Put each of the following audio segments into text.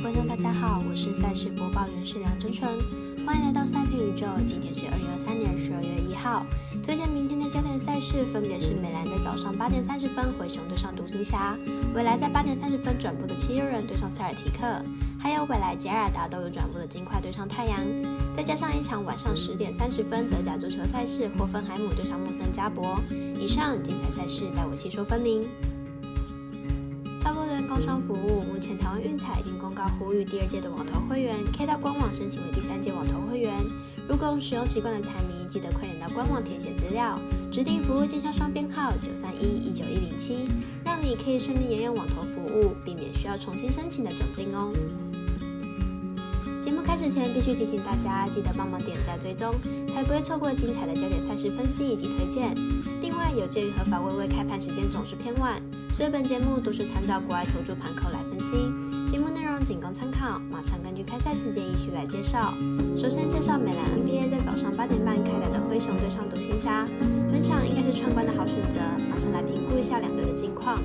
观众，大家好，我是赛事播报员是梁真纯，欢迎来到赛评宇宙。今天是二零二三年十二月一号，推荐明天的焦点赛事分别是美兰在早上八点三十分回熊对上独行侠，未来在八点三十分转播的七六人对上塞尔提克，还有未来杰尔达都有转播的金块对上太阳，再加上一场晚上十点三十分德甲足球赛事霍芬海姆对上穆森加博，以上精彩赛事待我细说分明。超播人工商服务，目前台湾运彩已经公告呼吁第二届的网投会员可以到官网申请为第三届网投会员。如果使用习惯的彩迷，记得快点到官网填写资料，指定服务经销商编号九三一一九一零七，让你可以顺利沿用网投服务，避免需要重新申请的窘境哦。节目开始前，必须提醒大家，记得帮忙点赞追踪，才不会错过精彩的焦点赛事分析以及推荐。外，有鉴于合法微微开盘时间总是偏晚。所以本节目都是参照国外投注盘口来分析，节目内容仅供参考。马上根据开赛时间依序来介绍。首先介绍美兰 NBA 在早上八点半开打的灰熊对上独行侠，本场应该是串关的好选择。马上来评估一下两队的近况。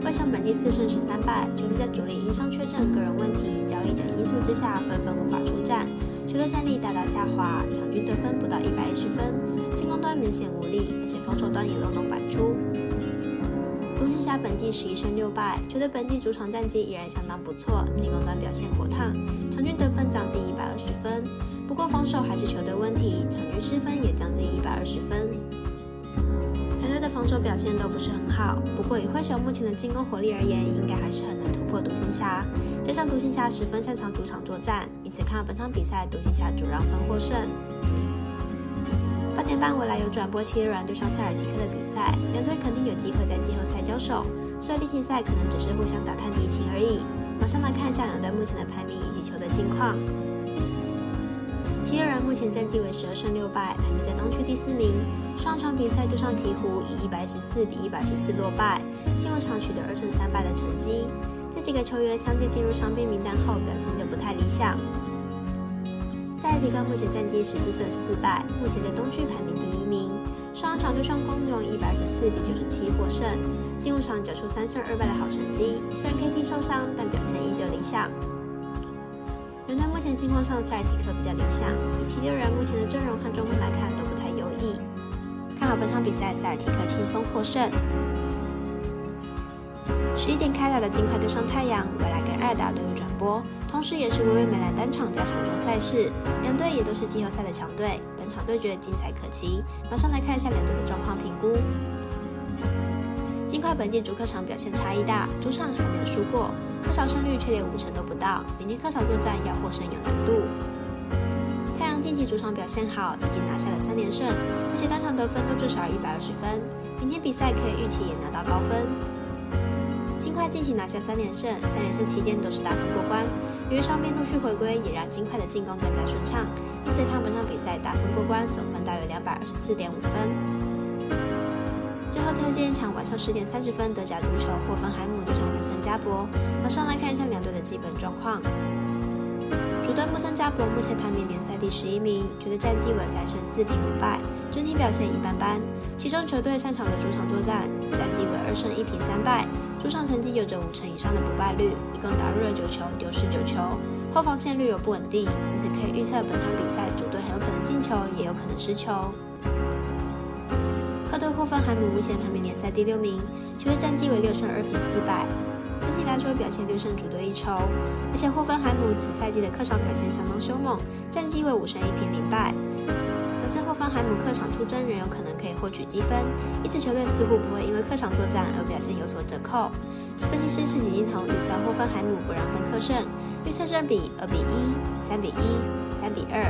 灰熊本季四胜十三败，球队在主力因伤缺阵、个人问题、交易等因素之下，纷纷无法出战，球队战力大大下滑，场均得分不到一百一十分，明显无力，而且防守端也漏洞百出。独行侠本季十一胜六败，球队本季主场战绩依然相当不错，进攻端表现火烫，场均得分将近一百二十分。不过防守还是球队问题，场均失分也将近一百二十分。两队的防守表现都不是很好，不过以灰熊目前的进攻火力而言，应该还是很难突破独行侠。加上独行侠十分擅长主场作战，因此看到本场比赛独行侠主让分获胜。八点半，未来有转播七六人对上塞尔提克的比赛，两队肯定有机会在季后赛交手，所以例行赛可能只是互相打探敌情而已。马上来看一下两队目前的排名以及球队近况。七六人目前战绩为十二胜六败，排名在东区第四名。上场比赛对上鹈鹕以一百十四比一百十四落败，进入场取得二胜三败的成绩。这几个球员相继进入伤病名单后，表现就不太理想。塞尔提克目前战绩十四胜四败，目前在东区排名第一名。上场对上公牛一百二十四比九十七获胜，进入场缴出三胜二败的好成绩。虽然 KP 受伤，但表现依旧理想。两队目前近况上，塞尔提克比较理想。以七六人目前的阵容和状况来看，都不太优异。看好本场比赛，塞尔提克轻松获胜。十一点开打的金块对上太阳，未来跟二打都有转播。同时，也是微微美兰单场加场中赛事，两队也都是季后赛的强队，本场对决精彩可期。马上来看一下两队的状况评估。金块本季主客场表现差异大，主场还没有输过，客场胜率却连五成都不到，明天客场作战要获胜有难度。太阳近期主场表现好，已经拿下了三连胜，而且单场得分都至少一百二十分，明天比赛可以预期也拿到高分。金块近期拿下三连胜，三连胜期间都是大分过关。由于伤兵陆续回归，也让金块的进攻更加顺畅，因此看本场比赛大分过关，总分大约两百二十四点五分。最后推荐一场晚上十点三十分德甲足球霍芬海姆对上穆森加博。马上来看一下两队的基本状况。主队穆森加博目前排名联赛第十一名，球队战绩为三胜四平五败，整体表现一般般。其中球队擅长的主场作战，战绩为二胜一平三败。主场成绩有着五成以上的不败率，一共打入了九球，丢失九球，后防线略有不稳定，因此可以预测本场比赛主队很有可能进球，也有可能失球。客队霍芬海姆目前排名联赛第六名，球队战绩为六胜二平四败，整体来说表现略胜主队一筹。而且霍芬海姆此赛季的客场表现相当凶猛，战绩为五胜一平零败。本次霍芬海姆客场出征，仍有可能可以获取积分。一支球队似乎不会因为客场作战而表现有所折扣。分析师是景金童预测霍芬海姆不让分客胜，预测胜比二比一、三比一、三比二。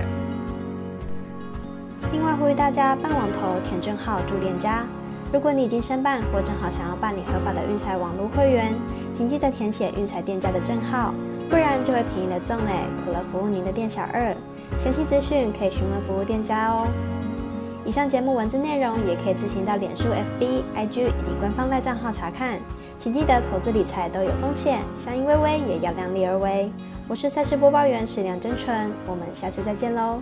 另外呼吁大家办网投填证号注店家。如果你已经申办或正好想要办理合法的运彩网络会员，请记得填写运彩店家的证号，不然就会便宜了赠嘞，苦了服务您的店小二。详细资讯可以询问服务店家哦。以上节目文字内容也可以自行到脸书、FB、IG 以及官方赖账号查看。请记得投资理财都有风险，相依微微也要量力而为。我是赛事播报员史梁真纯，我们下次再见喽。